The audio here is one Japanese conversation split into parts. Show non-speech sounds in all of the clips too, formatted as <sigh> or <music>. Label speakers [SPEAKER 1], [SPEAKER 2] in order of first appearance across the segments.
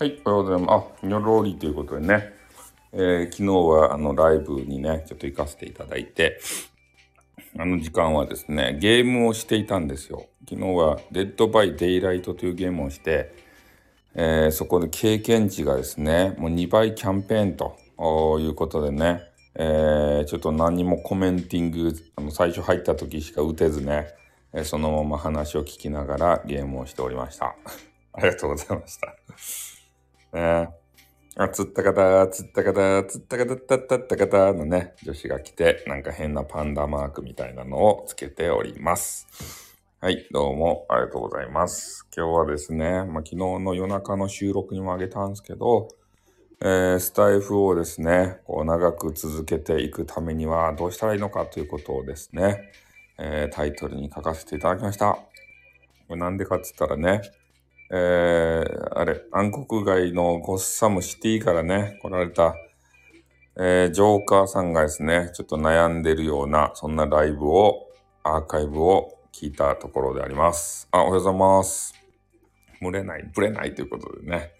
[SPEAKER 1] はい、おはようございます。あ、ニョロリということでね、えー昨日はあのライブにね、ちょっと行かせていただいて、あの時間はですね、ゲームをしていたんですよ。昨日はデッドバイデイライトというゲームをして、えーそこで経験値がですね、もう2倍キャンペーンということでね、えーちょっと何もコメンティング、あの最初入った時しか打てずね、えそのまま話を聞きながらゲームをしておりました。<laughs> ありがとうございました。ねあ、釣った方、釣った方、釣った方、たったった方のね、女子が来て、なんか変なパンダマークみたいなのをつけております。はい、どうもありがとうございます。今日はですね、まあ、昨日の夜中の収録にもあげたんですけど、えースタイフをですね、こう長く続けていくためにはどうしたらいいのかということをですね、えータイトルに書かせていただきました。これなんでかっつったらね、えーあれ、暗黒街のゴッサムシティからね、来られた、えージョーカーさんがですね、ちょっと悩んでるような、そんなライブを、アーカイブを聞いたところであります。あ、おはようございます。群れない、ぶれないということでね、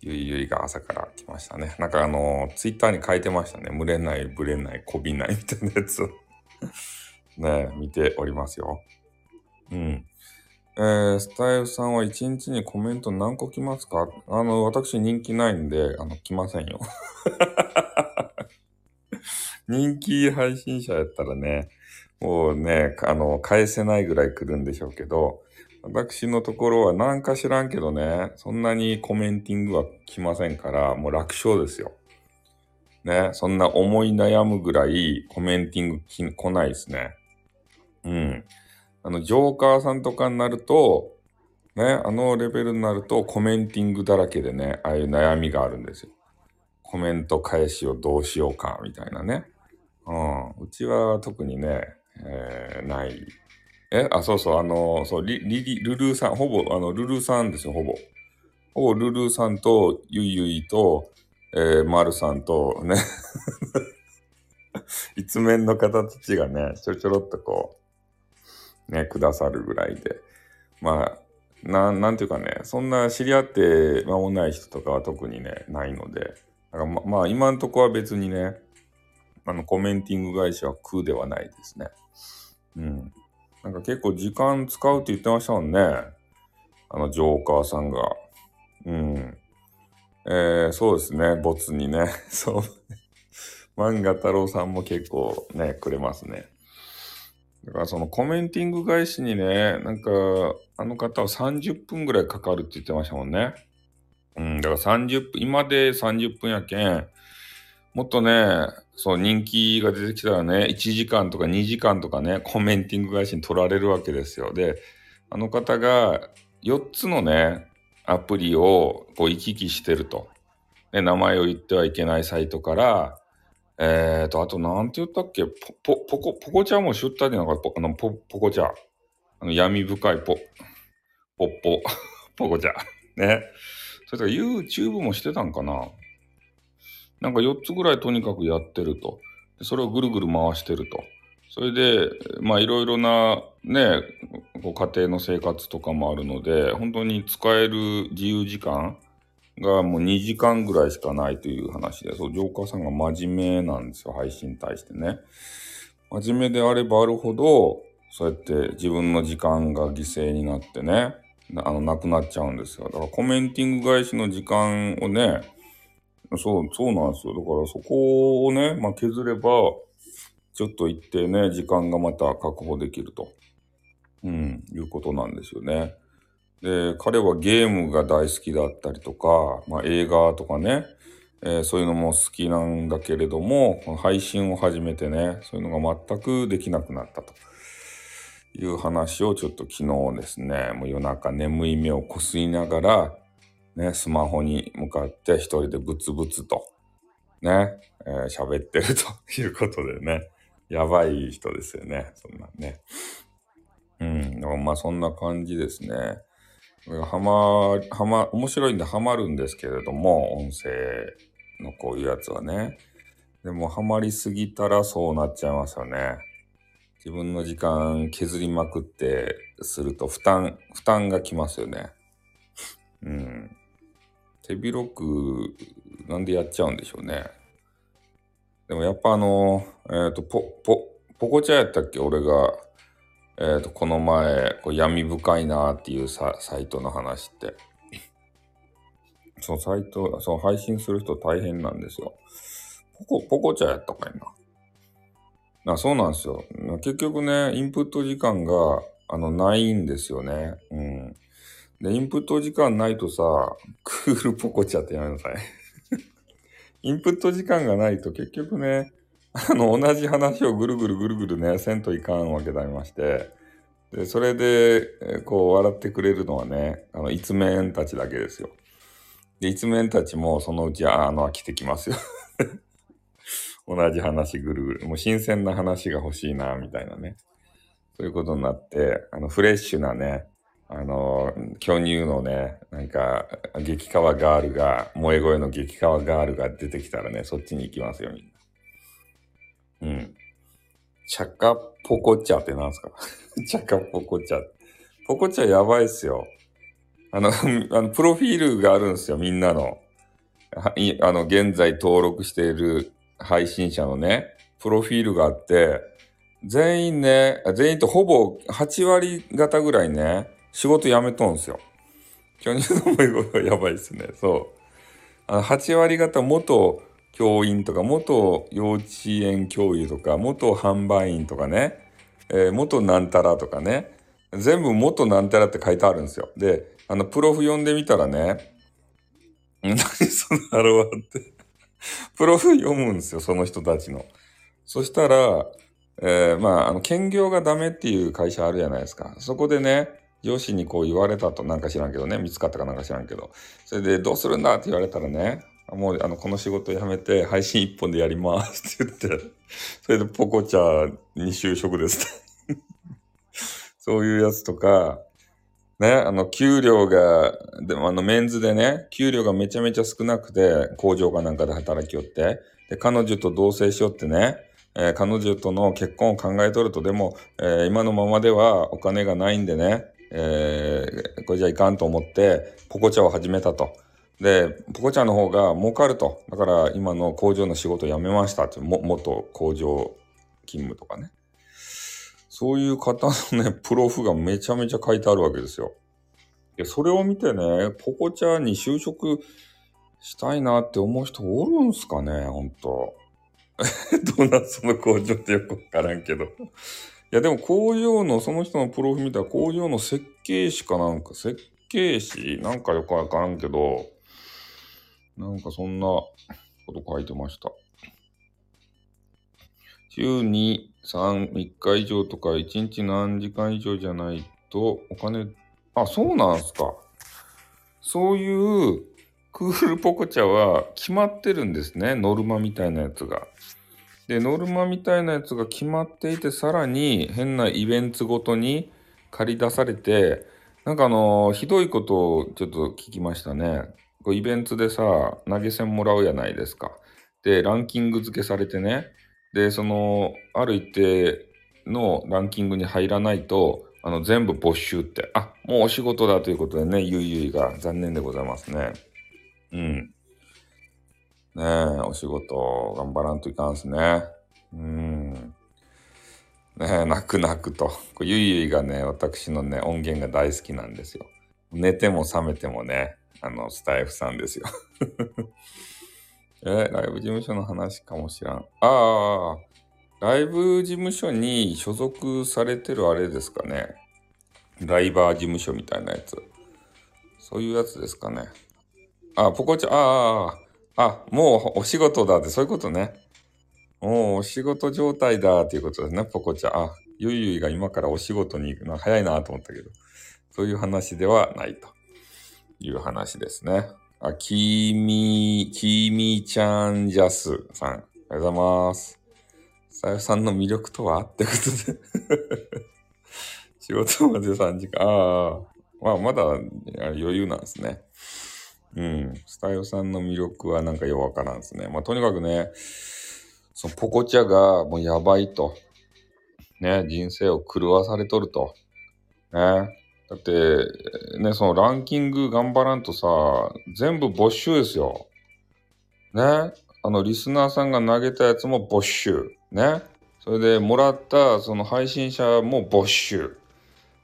[SPEAKER 1] ゆいゆいが朝から来ましたね。なんかあの、ツイッターに書いてましたね。群れない、ぶれない、こびないみたいなやつ <laughs> ね、見ておりますよ。うん。えー、スタイフさんは一日にコメント何個来ますか？あの、私人気ないんで、あの、来ませんよ。<laughs> 人気配信者やったらね、もうね、あの、返せないぐらい来るんでしょうけど、私のところはなんか知らんけどね、そんなにコメンティングは来ませんから、もう楽勝ですよ。ね、そんな思い悩むぐらいコメンティング来ないですね。うん。あの、ジョーカーさんとかになると、ね、あのレベルになるとコメンティングだらけでね、ああいう悩みがあるんですよ。コメント返しをどうしようか、みたいなね。うん。うちは特にね、えーない。え、あ、そうそう、あの、そう、リ、リ、ルルーさん、ほぼ、あの、ルルーさんですよ、ほぼ。ほぼルルーさんと、ゆいゆいと、えー、まるさんと、ね。<laughs> 一面の方たちがね、ちょろちょろっとこう、ね、くださるぐらいで。まあ、なん、なんていうかね、そんな知り合って間もない人とかは特にね、ないので。だからままあ、今んとこは別にね、あの、コメンティング会社は空ではないですね。うん。なんか結構時間使うって言ってましたもんね。あの、ジョーカーさんが。うん。えー、そうですね、ボツにね。<laughs> そう。漫画太郎さんも結構ね、くれますね。だからそのコメンティング返しにね、なんか、あの方は30分ぐらいかかるって言ってましたもんね。うん、だから30分、今で30分やけん、もっとね、そう人気が出てきたらね、1時間とか2時間とかね、コメンティング返しに取られるわけですよ。で、あの方が4つのね、アプリをこう行き来してると。名前を言ってはいけないサイトから、えーと、あとなんて言ったっけ？ポ、ポ、ポコ、ポコチャもしゅったでなんか、ポあの、ポ、ポコチャ。あの、闇深いポ、ポッポ、<laughs> ポコチャ。ね。それから YouTube もしてたんかな？なんか4つぐらいとにかくやってると。それをぐるぐる回してると。それで、まあいろいろなね、こう家庭の生活とかもあるので、本当に使える自由時間がもう2時間ぐらいしかないという話で、そう、ジョーカーさんが真面目なんですよ、配信に対してね。真面目であればあるほど、そうやって自分の時間が犠牲になってね、なあの、なくなっちゃうんですよ。だからコメンティング返しの時間をね、そう、そうなんですよ。だからそこをね、まあ、削れば、ちょっと一定ね、時間がまた確保できると。うん、いうことなんですよね。で、彼はゲームが大好きだったりとか、まあ、映画とかね、えーそういうのも好きなんだけれども、この配信を始めてね、そういうのが全くできなくなったという話をちょっと昨日ですね、もう夜中眠い目をこすりながら、ね、スマホに向かって一人でブツブツと、ね、えー喋ってるということでね、やばい人ですよね、そんなね。うん、まあそんな感じですね。はま、はま、面白いんでハマるんですけれども、音声のこういうやつはね。でもハマりすぎたらそうなっちゃいますよね。自分の時間削りまくってすると負担、負担がきますよね。うん。手広く、なんでやっちゃうんでしょうね。でもやっぱあの、えっ、ー、と、ポ、ポ、ポコチャやったっけ？俺が、えっ、ー、と、この前、こう闇深いなっていうササイトの話って。そのサイト、その配信する人大変なんですよ。ポコ、ポコチャやったかいな。あそうなんですよ。結局ね、インプット時間が、あの、ないんですよね。うん。で、インプット時間ないとさ、クールポコチャってやめなさい。<laughs> インプット時間がないと結局ね、<laughs> あの、同じ話をぐるぐるぐるぐるね、せんといかんわけでありまして、で、それで、こう、笑ってくれるのはね、あの、一面たちだけですよ。で、一面たちもそのうち、あの、飽きてきますよ。<laughs> 同じ話ぐるぐる。もう新鮮な話が欲しいな、みたいなね。そういうことになって、あの、フレッシュなね、あの、巨乳のね、なんか、激川ガールが、萌え声の激川ガールが出てきたらね、そっちに行きますよ、みんな。うん。チャカポコチャってなんすか？<laughs> チャカポコチャ。ポコチャやばいっすよ。あの、<laughs> あのプロフィールがあるんですよ、みんなの。はいあの、現在登録している配信者のね、プロフィールがあって、全員ね、全員とほぼ8割方ぐらいね、仕事辞めとんすよ。巨乳の思い声はやばいっすね。そう。あの8割方元教員とか、元幼稚園教諭とか、元販売員とかね、えー、元なんたらとかね、全部元なんたらって書いてあるんですよ。で、あの、プロフ読んでみたらね、<laughs> 何そのハロワって。<laughs> プロフ読むんですよ、その人たちの。そしたら、えー、まあ、あの、兼業がダメっていう会社あるじゃないですか。そこでね、上司にこう言われたとなんか知らんけどね、見つかったかなんか知らんけど、それでどうするんだって言われたらね、もうあのこの仕事辞めて配信一本でやりますって言って、それでポコチャに就職です <laughs> そういうやつとか、ね、あの、給料が、でもあの、メンズでね、給料がめちゃめちゃ少なくて、工場かなんかで働きよって、で、彼女と同棲しよってね、えー、彼女との結婚を考えとると、でも、えー、今のままではお金がないんでね、えー、これじゃいかんと思って、ポコチャを始めたと。で、ポコチャの方が儲かると。だから今の工場の仕事辞めましたって、も、元工場勤務とかね。そういう方のね、<laughs> プロフがめちゃめちゃ書いてあるわけですよ。で、それを見てね、ポコチャに就職したいなって思う人おるんすかね、ほんと。<laughs> どうなその工場ってよくわからんけど。いやでも工場の、その人のプロフ見たら工場の設計士かなんか、設計士なんかよくわからんけど、なんかそんなこと書いてました。週に3、3日以上とか1日何時間以上じゃないとお金、あ、そうなんすか。そういうクールポコチャは決まってるんですね。ノルマみたいなやつが。で、ノルマみたいなやつが決まっていて、さらに変なイベントごとに借り出されて、なんかあのー、ひどいことをちょっと聞きましたね。こうイベントでさ、投げ銭もらうやないですか。で、ランキング付けされてね。で、その、ある一定のランキングに入らないと、あの、全部没収って。あ、もうお仕事だということでね、ゆいゆいが残念でございますね。うん。ねえ、お仕事頑張らんといかんすね。うん。ねえ、泣く泣くと。ゆいゆいがね、私のね、音源が大好きなんですよ。寝ても覚めてもね、あの、スタイフさんですよ。<laughs> え、ライブ事務所の話かもしらん。ああ、ライブ事務所に所属されてるあれですかね。ライバー事務所みたいなやつ。そういうやつですかね。あ、ポコちゃん、ああ、あ、もうお仕事だって、そういうことね。もうお仕事状態だっていうことですね、ポコちゃん。あ、ゆいゆいが今からお仕事に行くのは早いなと思ったけど、そういう話ではないという話ですね。あ、きみ、きみちゃんジャスさん。おはようございます。さゆさんの魅力とはってことで <laughs> 仕事まで3時間。ああ、まあまだ余裕なんですね。うん。スタイルさんの魅力はなんかよくわからんですね。まあ、とにかくね、そのポコチャがもうやばいと。ね、人生を狂わされとると。ね。だって、ね、そのランキング頑張らんとさ、全部没収ですよ。ね。あの、リスナーさんが投げたやつも没収。ね。それで、もらったその配信者も没収。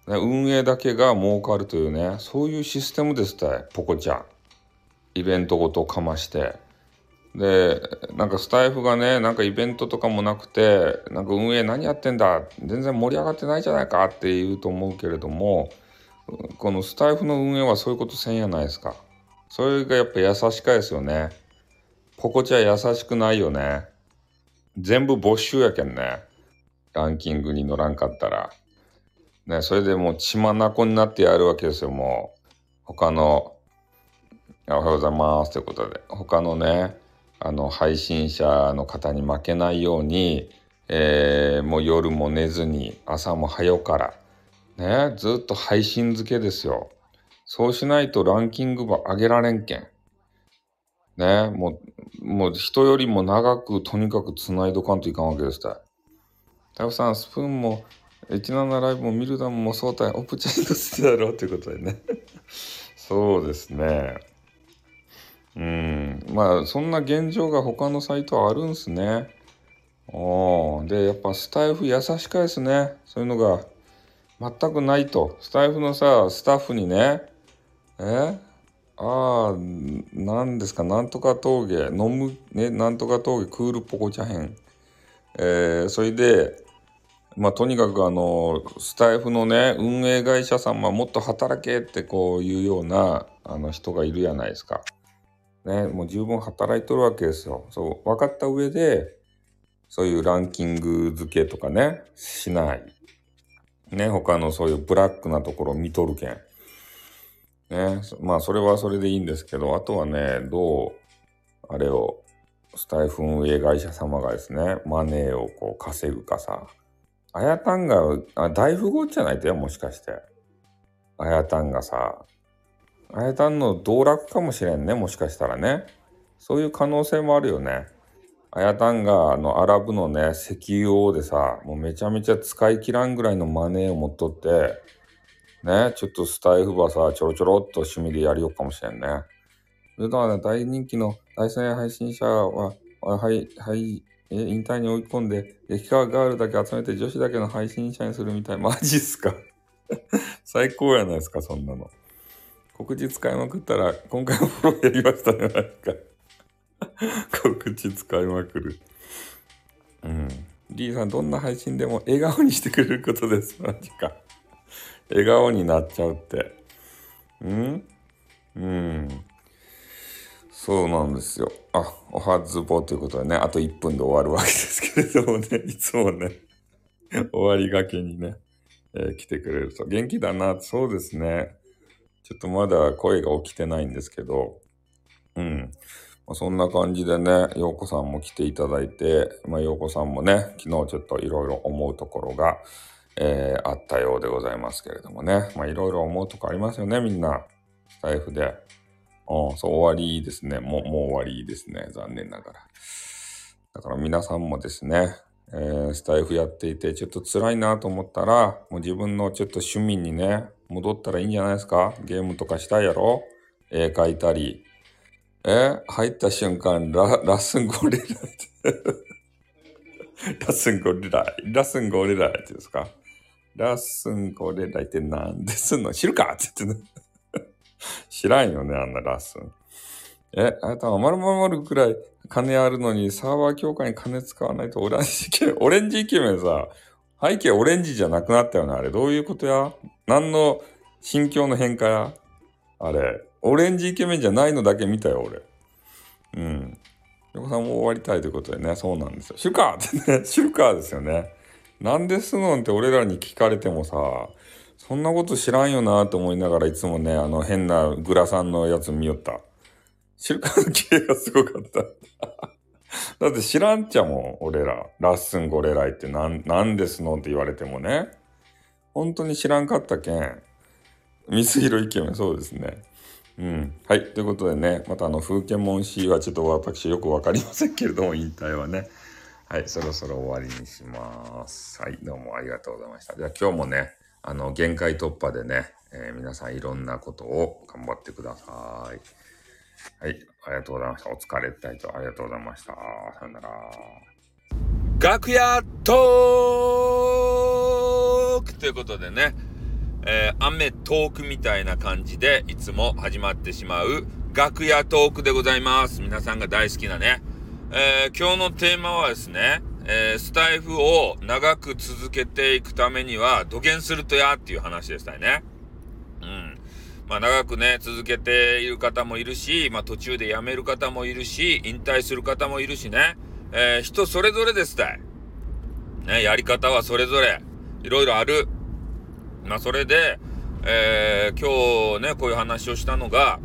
[SPEAKER 1] ね、運営だけが儲かるというね、そういうシステムですたい、ポコちゃん。イベントごとかまして。で、なんかスタイフがね、なんかイベントとかもなくて、なんか運営何やってんだ全然盛り上がってないじゃないかって言うと思うけれども、このスタイフの運営はそういうことせんやないですか。それがやっぱ優しかですよね。ポコチャ優しくないよね。全部没収やけんね。ランキングに乗らんかったら。ね、それでもう血まなこになってやるわけですよ、もう。他の、おはようございますということで。他のね、あの、配信者の方に負けないように、えー、もう夜も寝ずに、朝も早から、ね、ずっと配信付けですよ。そうしないとランキングば上げられんけん。ね、もう、もう人よりも長くとにかく繋いどかんといかんわけですたい。タフさん、スプーンも、17ライブも見るだもそうたい、オプチャイトしてだろうということでね。<laughs> そうですね。うん。まあ、そんな現状が他のサイトはあるんすね。おで、やっぱスタイフ優しかですね。そういうのが全くないと。スタイフのさ、スタッフにね、え？ああ、なんですか、なんとか峠、飲む、ね、なんとか峠、クールポコチャヘン。えー、それで、まあ、とにかくあの、スタイフのね、運営会社さんはもっと働けってこういうような、あの人がいるじゃないですか。ね、もう十分働いとるわけですよ。そう、分かった上で、そういうランキング付けとかね、しない。ね、他のそういうブラックなところを見とるけん。ね、まあそれはそれでいいんですけど、あとはね、どう、あれを、スタイフ運営会社様がですね、マネーをこう稼ぐかさ。あやたんが、あ大富豪じゃないとよ、もしかして。あやたんがさ、あやたんの道楽かもしれんね、もしかしたらね。そういう可能性もあるよね。あやたんが、あの、アラブのね、石油王でさ、もうめちゃめちゃ使い切らんぐらいのマネーを持っとって、ね、ちょっとスタイフばさ、ちょろちょろっと趣味でやりようかもしれんね。それとはね、大人気の第三配信者は、はい、はい、え、引退に追い込んで、激化ガールだけ集めて女子だけの配信者にするみたい。マジっすか？<laughs> 最高やないですか、そんなの。告知使いまくったら、今回もフォローやりましたね、なんか <laughs> 告知使いまくる。うん。リーさん、どんな配信でも笑顔にしてくれることです。<laughs> マジか。笑顔になっちゃうって。うん？うん。そうなんですよ。あ、おはずぼということでね、あと1分で終わるわけですけれどもね、<laughs> いつもね、終わりがけにね、えー、来てくれると。元気だな、そうですね。ちょっとまだ声が起きてないんですけど、うん。まあ、そんな感じでね、ようこさんも来ていただいて、まあ、ようこさんもね、昨日ちょっといろいろ思うところが、えー、あったようでございますけれどもね。まあ、いろいろ思うとこありますよね、みんな。スタイフで。うん、そう、終わりですね。もう、もう終わりですね。残念ながら。だから皆さんもですね、えー、スタイフやっていて、ちょっと辛いなと思ったら、もう自分のちょっと趣味にね、戻ったらいいんじゃないですか？ゲームとかしたいやろ？絵描いたり。え入った瞬間、ラ、ラッスンゴリラってラッスンゴリラ、ラッスンゴリラって言うんですか？ラッスンゴリラって何ですんの？知るかって言ってね。知らんよね、あんなラッスン。え、あなたは丸々くらい金あるのにサーバー強化に金使わないとオレンジイケメン、オレンジイケメンさ、背景オレンジじゃなくなったよね、あれ。どういうことや？何の心境の変化や？あれ。オレンジイケメンじゃないのだけ見たよ、俺。うん。横さんも終わりたいということでね、そうなんですよ。シュカーってね、<laughs> シュカーですよね。なんですのんって俺らに聞かれてもさ、そんなこと知らんよなと思いながらいつもね、あの変なグラさんのやつ見よった。シルカーの綺麗がすごかった。<laughs> だって知らんちゃもん、俺ら。ラッスンゴレライってなん、なんですのって言われてもね。本当に知らんかったけん。ミスヒロイケメン、そうですね。うん。はい。ということでね、またあの、風景門氏はちょっと私よくわかりませんけれども、引退はね。はい。そろそろ終わりにします。はい。どうもありがとうございました。じゃあ今日もね、
[SPEAKER 2] あの、限界突破でね、えー、皆さんいろんなことを頑張ってください。はい、ありがとうございました。お疲れったいとありがとうございました。さよなら。楽屋トークということでね、えー、雨トークみたいな感じでいつも始まってしまう楽屋トークでございます。皆さんが大好きなね。えー、今日のテーマはですね、えー、スタイフを長く続けていくためには土下するとやっていう話でしたね。うん。まあ長くね、続けている方もいるし、まあ途中で辞める方もいるし、引退する方もいるしね。えー、人それぞれですたい。ね、やり方はそれぞれ、いろいろある。まあそれで、えー、今日ね、こういう話をしたのが、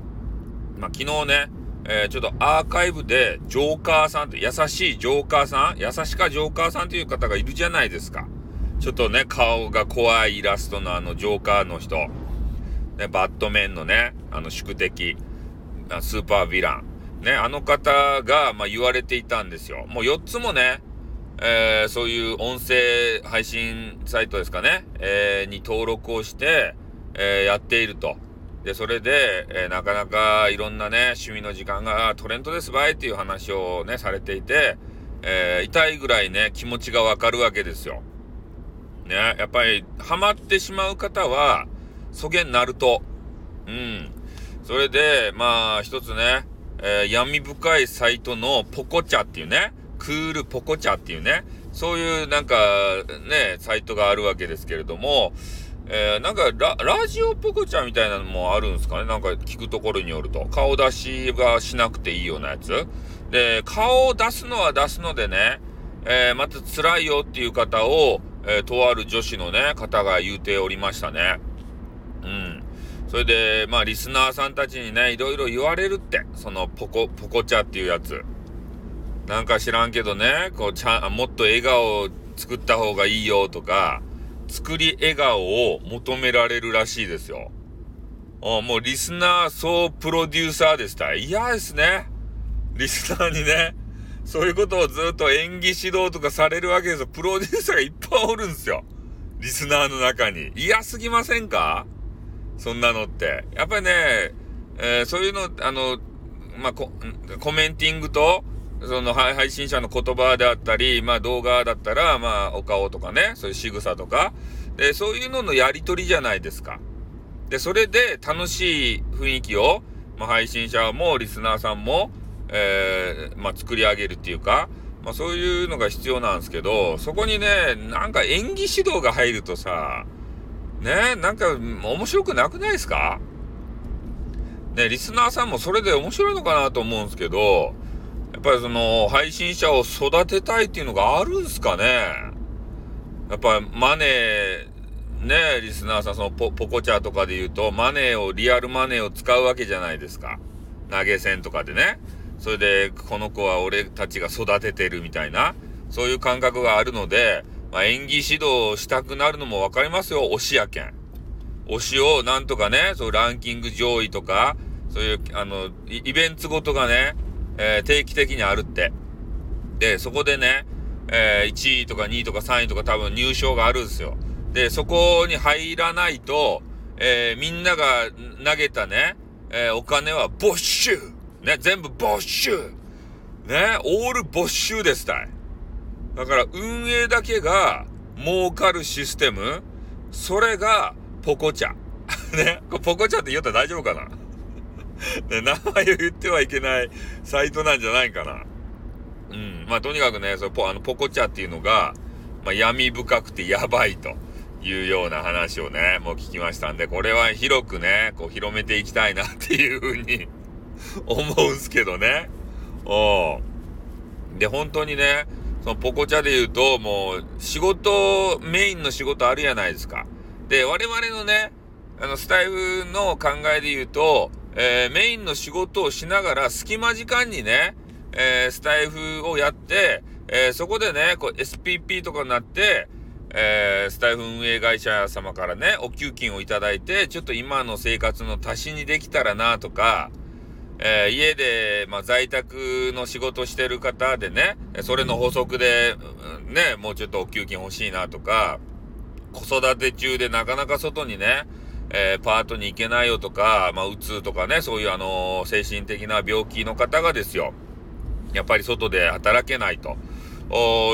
[SPEAKER 2] まあ昨日ね、えー、ちょっとアーカイブでジョーカーさんって、優しいジョーカーさん優しかジョーカーさんという方がいるじゃないですか。ちょっとね、顔が怖いイラストのあのジョーカーの人。ね、バットメンのね、あの宿敵、スーパーヴィラン。ね、あの方が、まあ、言われていたんですよ。もう4つもね、えー、そういう音声配信サイトですかね、えー、に登録をして、えー、やっていると。で、それで、えなかなかいろんなね、趣味の時間がトレンドですばいっていう話をね、されていて、え痛いぐらいね、気持ちがわかるわけですよ。ね、やっぱり、ハマってしまう方は、そげんなると。うん。それで、まあ、一つね、えー、闇深いサイトのポコチャっていうね、クールポコチャっていうね、そういうなんかね、サイトがあるわけですけれども、えー、なんかラ、ラジオポコチャみたいなのもあるんですかね？なんか聞くところによると。顔出しはしなくていいようなやつ。で、顔を出すのは出すのでね、えー、また辛いよっていう方を、えー、とある女子のね、方が言うておりましたね。うん。それで、まあ、リスナーさんたちにね、いろいろ言われるって、そのポコ、ポコチャっていうやつ。なんか知らんけどね、こう、ちゃん、もっと笑顔を作った方がいいよとか、作り笑顔を求められるらしいですよ。あもうリスナー総プロデューサーでした。嫌ですね。リスナーにね、そういうことをずっと演技指導とかされるわけですよ。プロデューサーがいっぱいおるんですよ。リスナーの中に。嫌すぎませんか？そんなのって。やっぱりね、えー、そういうの、あの、まあ、コメンティングと、その配信者の言葉であったり、まあ動画だったら、まあお顔とかね、そういう仕草とか、で、そういうののやりとりじゃないですか。で、それで楽しい雰囲気を、まあ配信者もリスナーさんも、えー、まあ作り上げるっていうか、まあそういうのが必要なんですけど、そこにね、なんか演技指導が入るとさ、ね、なんか面白くなくないですか？ね、リスナーさんもそれで面白いのかなと思うんですけど、やっぱりその配信者を育てたいっていうのがあるんすかね？やっぱマネー、ねリスナーさん、そのポポコチャとかで言うと、マネーを、リアルマネーを使うわけじゃないですか。投げ銭とかでね。それで、この子は俺たちが育ててるみたいな、そういう感覚があるので、まあ、演技指導したくなるのもわかりますよ。推しやけん。推しをなんとかね、そうランキング上位とか、そういう、あの、イベントごとがね、えー、定期的にあるって。で、そこでね、えー、1位とか2位とか3位とか多分入賞があるんですよ。で、そこに入らないと、えー、みんなが投げたね、えー、お金は没収ね、全部没収ね、オール没収ですたい。だから運営だけが儲かるシステム、それがポコチャ。<laughs> ね、ポコチャって言ったら大丈夫かな？<laughs> 名前を言ってはいけないサイトなんじゃないかな。うん。まあ、とにかくね、そのポあのポコチャっていうのが、まあ、闇深くてやばいというような話をね、もう聞きましたんで、これは広くね、こう広めていきたいなっていうふうに <laughs> 思うんすけどね。おで、本当にね、そのポコチャで言うと、もう仕事、メインの仕事あるやないですか。で、我々のね、あの、スタイフの考えで言うと、えー、メインの仕事をしながら隙間時間にね、えー、スタイフをやって、えー、そこでね、こう SPP とかになって、えー、スタイフ運営会社様からね、お給金をいただいて、ちょっと今の生活の足しにできたらなとか、え、家で、まあ、在宅の仕事してる方でね、それの補足で、ね、もうちょっとお給金欲しいなとか、子育て中でなかなか外にね、えー、パートに行けないよとか、まあ、うつとかね、そういうあのー、精神的な病気の方がですよ、やっぱり外で働けないと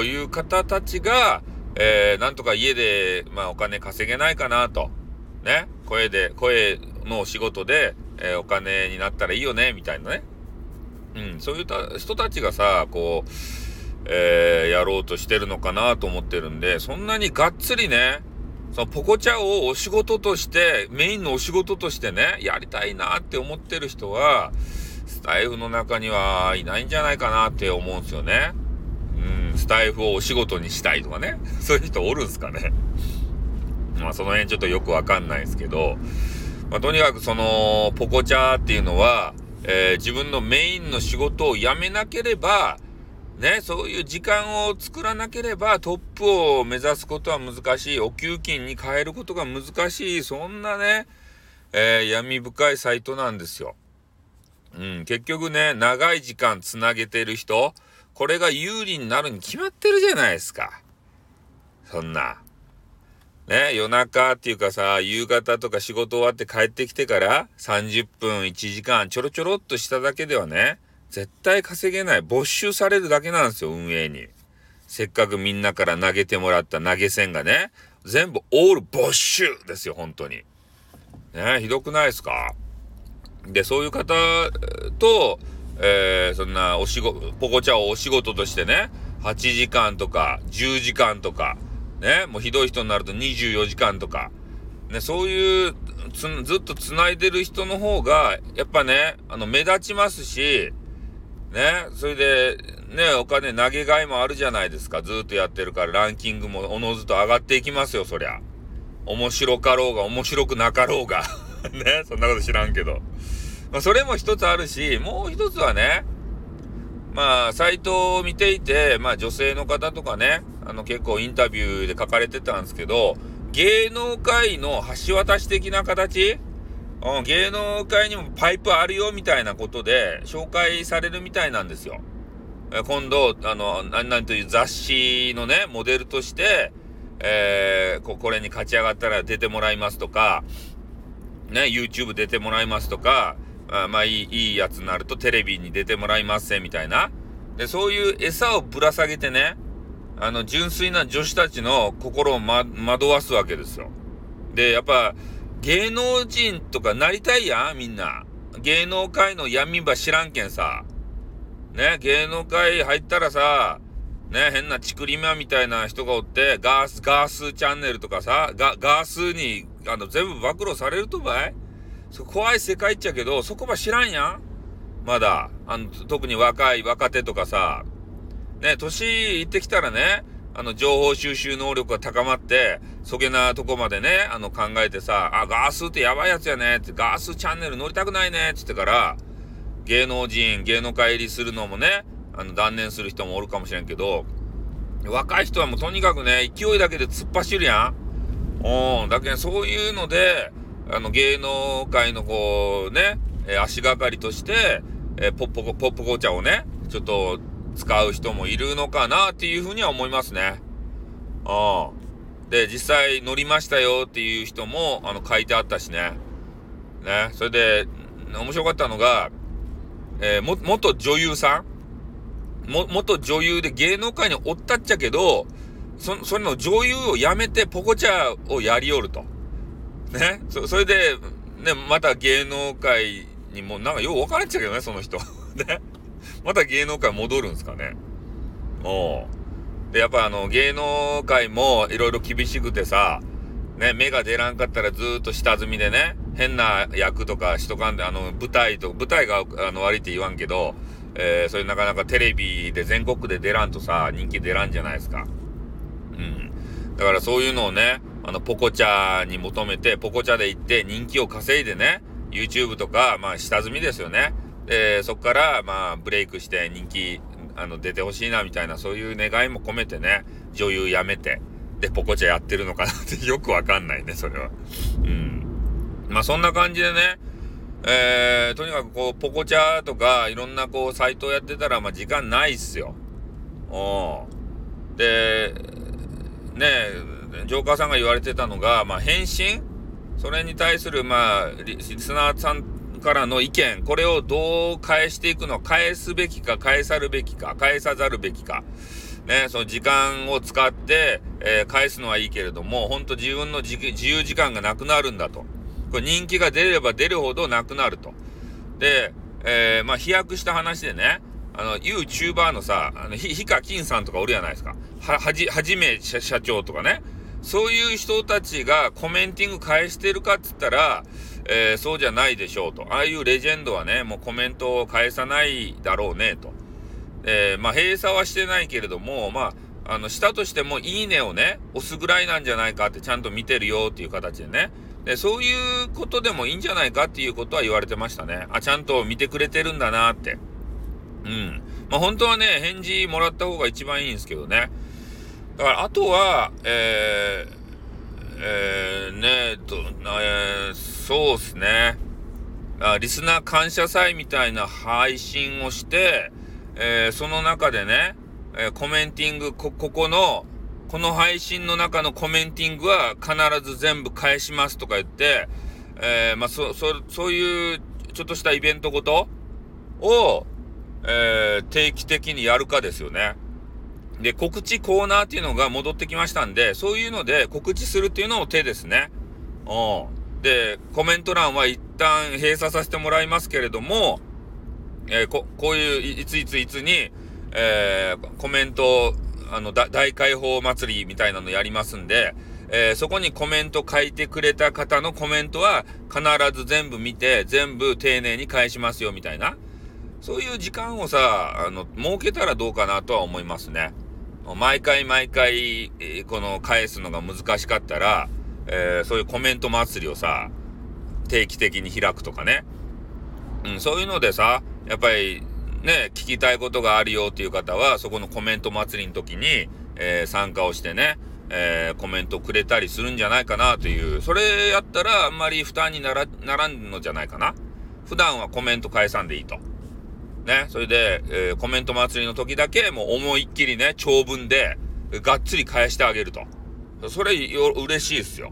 [SPEAKER 2] いう方たちが、えー、なんとか家で、まあ、お金稼げないかなと。ね。声で、声のお仕事で、えー、お金になったらいいよね、みたいなね。うん、そういった人たちがさ、こう、えー、やろうとしてるのかなと思ってるんで、そんなにがっつりね、そのポコチャをお仕事として、メインのお仕事としてね、やりたいなって思ってる人は、スタイフの中にはいないんじゃないかなって思うんですよね。うん、スタイフをお仕事にしたいとかね。<laughs> そういう人おるんすかね。まあその辺ちょっとよくわかんないですけど、まあとにかくその、ポコチャっていうのは、えー、自分のメインの仕事を辞めなければ、ね、そういう時間を作らなければトップを目指すことは難しい。お給金に変えることが難しい。そんなね、えー、闇深いサイトなんですよ。うん、結局ね、長い時間つなげてる人、これが有利になるに決まってるじゃないですか。そんな。ね、夜中っていうかさ、夕方とか仕事終わって帰ってきてから30分1時間ちょろちょろっとしただけではね、絶対稼げない。没収されるだけなんですよ、運営に。せっかくみんなから投げてもらった投げ銭がね、全部オール没収ですよ、本当に。ね、ひどくないですか？で、そういう方と、えー、そんなお仕事、ポコチャをお仕事としてね、8時間とか10時間とか、ね、もうひどい人になると24時間とか、ね、そういうずっと繋いでる人の方が、やっぱね、あの、目立ちますし、ね、それで、ね、お金投げがいもあるじゃないですか。ずっとやってるからランキングもおのずと上がっていきますよ、そりゃ。面白かろうが、面白くなかろうが。<laughs> ね、そんなこと知らんけど。まあ、それも一つあるし、もう一つはね、まあ、サイトを見ていて、まあ、女性の方とかね、あの、結構インタビューで書かれてたんですけど、芸能界の橋渡し的な形うん、芸能界にもパイプあるよみたいなことで紹介されるみたいなんですよ。今度、あの、何々という雑誌のね、モデルとして、えー、これに勝ち上がったら出てもらいますとか、ね、YouTube 出てもらいますとか、あまあいい、いいやつになるとテレビに出てもらいますせ、みたいな。で、そういう餌をぶら下げてね、あの、純粋な女子たちの心を、ま、惑わすわけですよ。で、やっぱ、芸能人とかなりたいやん、みんな。芸能界の闇場知らんけんさ。ね、芸能界入ったらさ、ね、変なチクリマみたいな人がおって、ガース、ガースチャンネルとかさ、ガガースに、あの、全部暴露されるとばい？そ怖い世界っちゃけど、そこば知らんやんまだ。あの、特に若い、若手とかさ、ね、年いってきたらね、あの、情報収集能力が高まって、そげなとこまでね、あの、考えてさ、あ、ガースってやばいやつやねって、ガースチャンネル乗りたくないねって言ってから、芸能人、芸能界入りするのもね、あの、断念する人もおるかもしれんけど、若い人はもうとにかくね、勢いだけで突っ走るやん。うん、だけどそういうので、あの、芸能界のこう、ね、足がかりとして、えポッポコ、ポップ紅茶をね、ちょっと使う人もいるのかなっていうふうには思いますね。ああ。で、実際乗りましたよっていう人も、あの、書いてあったしね。ね。それで、面白かったのが、えー、も、元女優さんも、元女優で芸能界におったっちゃけど、そ、それの女優をやめてポコチャをやりおると。ね。そ、それで、ね、また芸能界にも、なんかよう分からんちゃうけどね、その人。<laughs> ね。また芸能界戻るんですかね？おで、やっぱあの、芸能界もいろいろ厳しくてさ、ね、目が出らんかったらずっと下積みでね、変な役とかしとかんで、あの、舞台と、舞台があの悪いって言わんけど、えー、それなかなかテレビで全国で出らんとさ、人気出らんじゃないですか。うん。だからそういうのをね、あの、ポコチャに求めて、ポコチャで行って人気を稼いでね、YouTube とか、まあ下積みですよね。で、そこから、まあ、ブレイクして人気、あの、出てほしいな、みたいな、そういう願いも込めてね、女優辞めて、で、ポコチャやってるのかなって <laughs> よくわかんないね、それは。うん。まあ、そんな感じでね、えー、とにかくこう、ポコチャとか、いろんなこう、サイトをやってたら、まあ、時間ないっすよ。うん。で、ねジョーカーさんが言われてたのが、まあ、返信？それに対する、まあ、リスナーさんからの意見、これをどう返していくの返すべきか、返さるべきか、返さざるべきか。ね、その時間を使って、えー、返すのはいいけれども、本当自分の自由時間がなくなるんだと。これ人気が出れば出るほどなくなると。で、えー、まあ、飛躍した話でね、あの、YouTuber のさ、あの、ひ、ひかきんさんとかおるじゃないですか。は、はじ、はじめ社長とかね。そういう人たちがコメンティング返してるかっつったら、えー、そうじゃないでしょうと。ああいうレジェンドはね、もうコメントを返さないだろうね、と。えー、まあ、閉鎖はしてないけれども、まあ、あの、したとしても、いいねをね、押すぐらいなんじゃないかってちゃんと見てるよっていう形でね。で、そういうことでもいいんじゃないかっていうことは言われてましたね。あ、ちゃんと見てくれてるんだなって。うん。まあ、本当はね、返事もらった方が一番いいんですけどね。だから、あとは、えー、えー、ねと、えー、そうっすね。あリスナー感謝祭みたいな配信をして、えー、その中でね、えー、コメンティング、こ、ここの、この配信の中のコメンティングは必ず全部返しますとか言って、えー、まあ、そ、そ、そういうちょっとしたイベントごとを、えー、定期的にやるかですよね。で、告知コーナーっていうのが戻ってきましたんで、そういうので告知するっていうのも手ですね。うん。で、コメント欄は一旦閉鎖させてもらいますけれども、えー、こ、こういういついついつに、えー、コメント、あの、大解放祭りみたいなのやりますんで、えー、そこにコメント書いてくれた方のコメントは必ず全部見て、全部丁寧に返しますよ、みたいな。そういう時間をさ、あの、設けたらどうかなとは思いますね。毎回毎回、この返すのが難しかったら、えー、そういうコメント祭りをさ、定期的に開くとかね。うん、そういうのでさ、やっぱりね、聞きたいことがあるよっていう方は、そこのコメント祭りの時に、えー、参加をしてね、えー、コメントくれたりするんじゃないかなという、それやったらあんまり負担になら、ならんのじゃないかな。普段はコメント返さんでいいと。ね、それで、えー、コメント祭りの時だけもう思いっきりね、長文で、がっつり返してあげると。それよ、嬉しいですよ。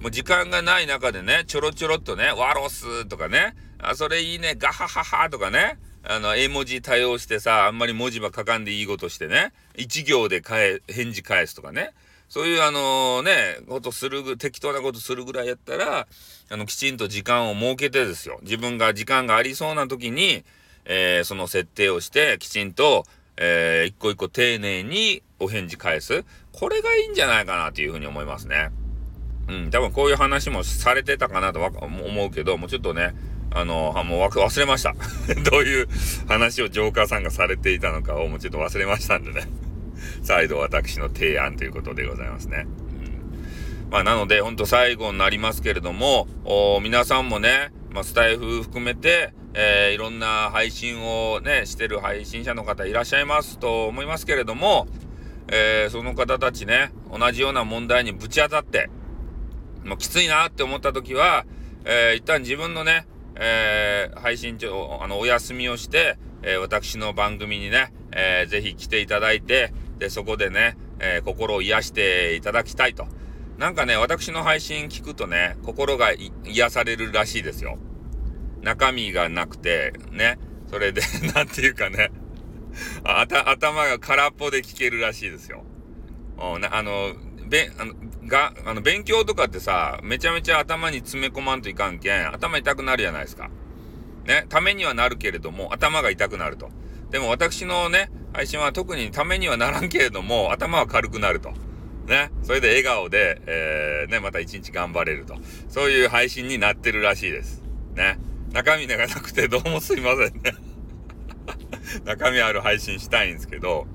[SPEAKER 2] もう時間がない中でね、ちょろちょろっとね、ワロスとかね、あ、それいいね、ガハハハとかね、あの、絵文字多用してさ、あんまり文字ば書かんでいいことしてね、一行で返、返事返すとかね、そういうあのね、ことする、適当なことするぐらいやったら、あの、きちんと時間を設けてですよ。自分が時間がありそうな時に、えー、その設定をして、きちんと、えー、一個一個丁寧にお返事返す。これがいいんじゃないかなというふうに思いますね。うん、多分こういう話もされてたかなと思うけど、もうちょっとね、あの、もう忘れました。<laughs> どういう話をジョーカーさんがされていたのかをもうちょっと忘れましたんでね。<laughs> 再度私の提案ということでございますね。うん、まあ、なので、ほんと最後になりますけれども、皆さんもね、まあ、スタイフ含めて、えー、いろんな配信をね、してる配信者の方いらっしゃいますと思いますけれども、えー、その方たちね、同じような問題にぶち当たって、もうきついなって思った時は、えー、一旦自分のね、えー、配信中、あの、お休みをして、えー、私の番組にね、えー、ぜひ来ていただいて、で、そこでね、え心を癒していただきたいと。なんかね、私の配信聞くとね、心が癒されるらしいですよ。中身がなくて、ね。それで、<laughs> なんていうかね、頭が空っぽで聞けるらしいですよ。あの、べ、あの、が、あの、勉強とかってさ、めちゃめちゃ頭に詰め込まんといかんけん、頭痛くなるじゃないですか。ね、ためにはなるけれども、頭が痛くなると。でも私のね、配信は特にためにはならんけれども、頭は軽くなると。ね、それで笑顔で、えー、ね、また一日頑張れると。そういう配信になってるらしいです。ね。中身がなくてどうもすいませんね <laughs> 中身ある配信したいんですけど、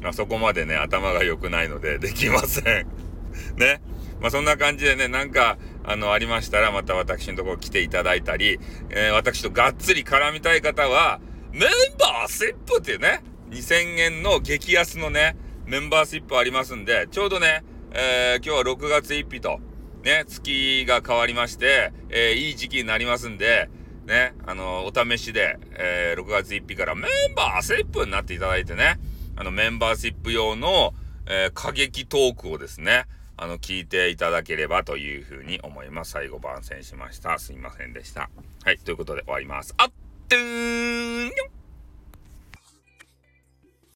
[SPEAKER 2] まあ、そこまでね、頭が良くないのでできません <laughs> ね。まあ、そんな感じでね、なんか、あの、ありましたら、また私のところ来ていただいたり、えー、私とがっつり絡みたい方は、メンバーシップっていうね、2000円の激安のね、メンバーシップありますんで、ちょうどね、えー、今日は6月1日と、ね、月が変わりまして、えー、いい時期になりますんで、ね、あの、お試しで、えー、6月1日からメンバーセップになっていただいてね、あの、メンバーシップ用の、えー、過激トークをですね、あの、聞いていただければというふうに思います。最後番宣しました。すいませんでした。はい、ということで終わります。あっとーん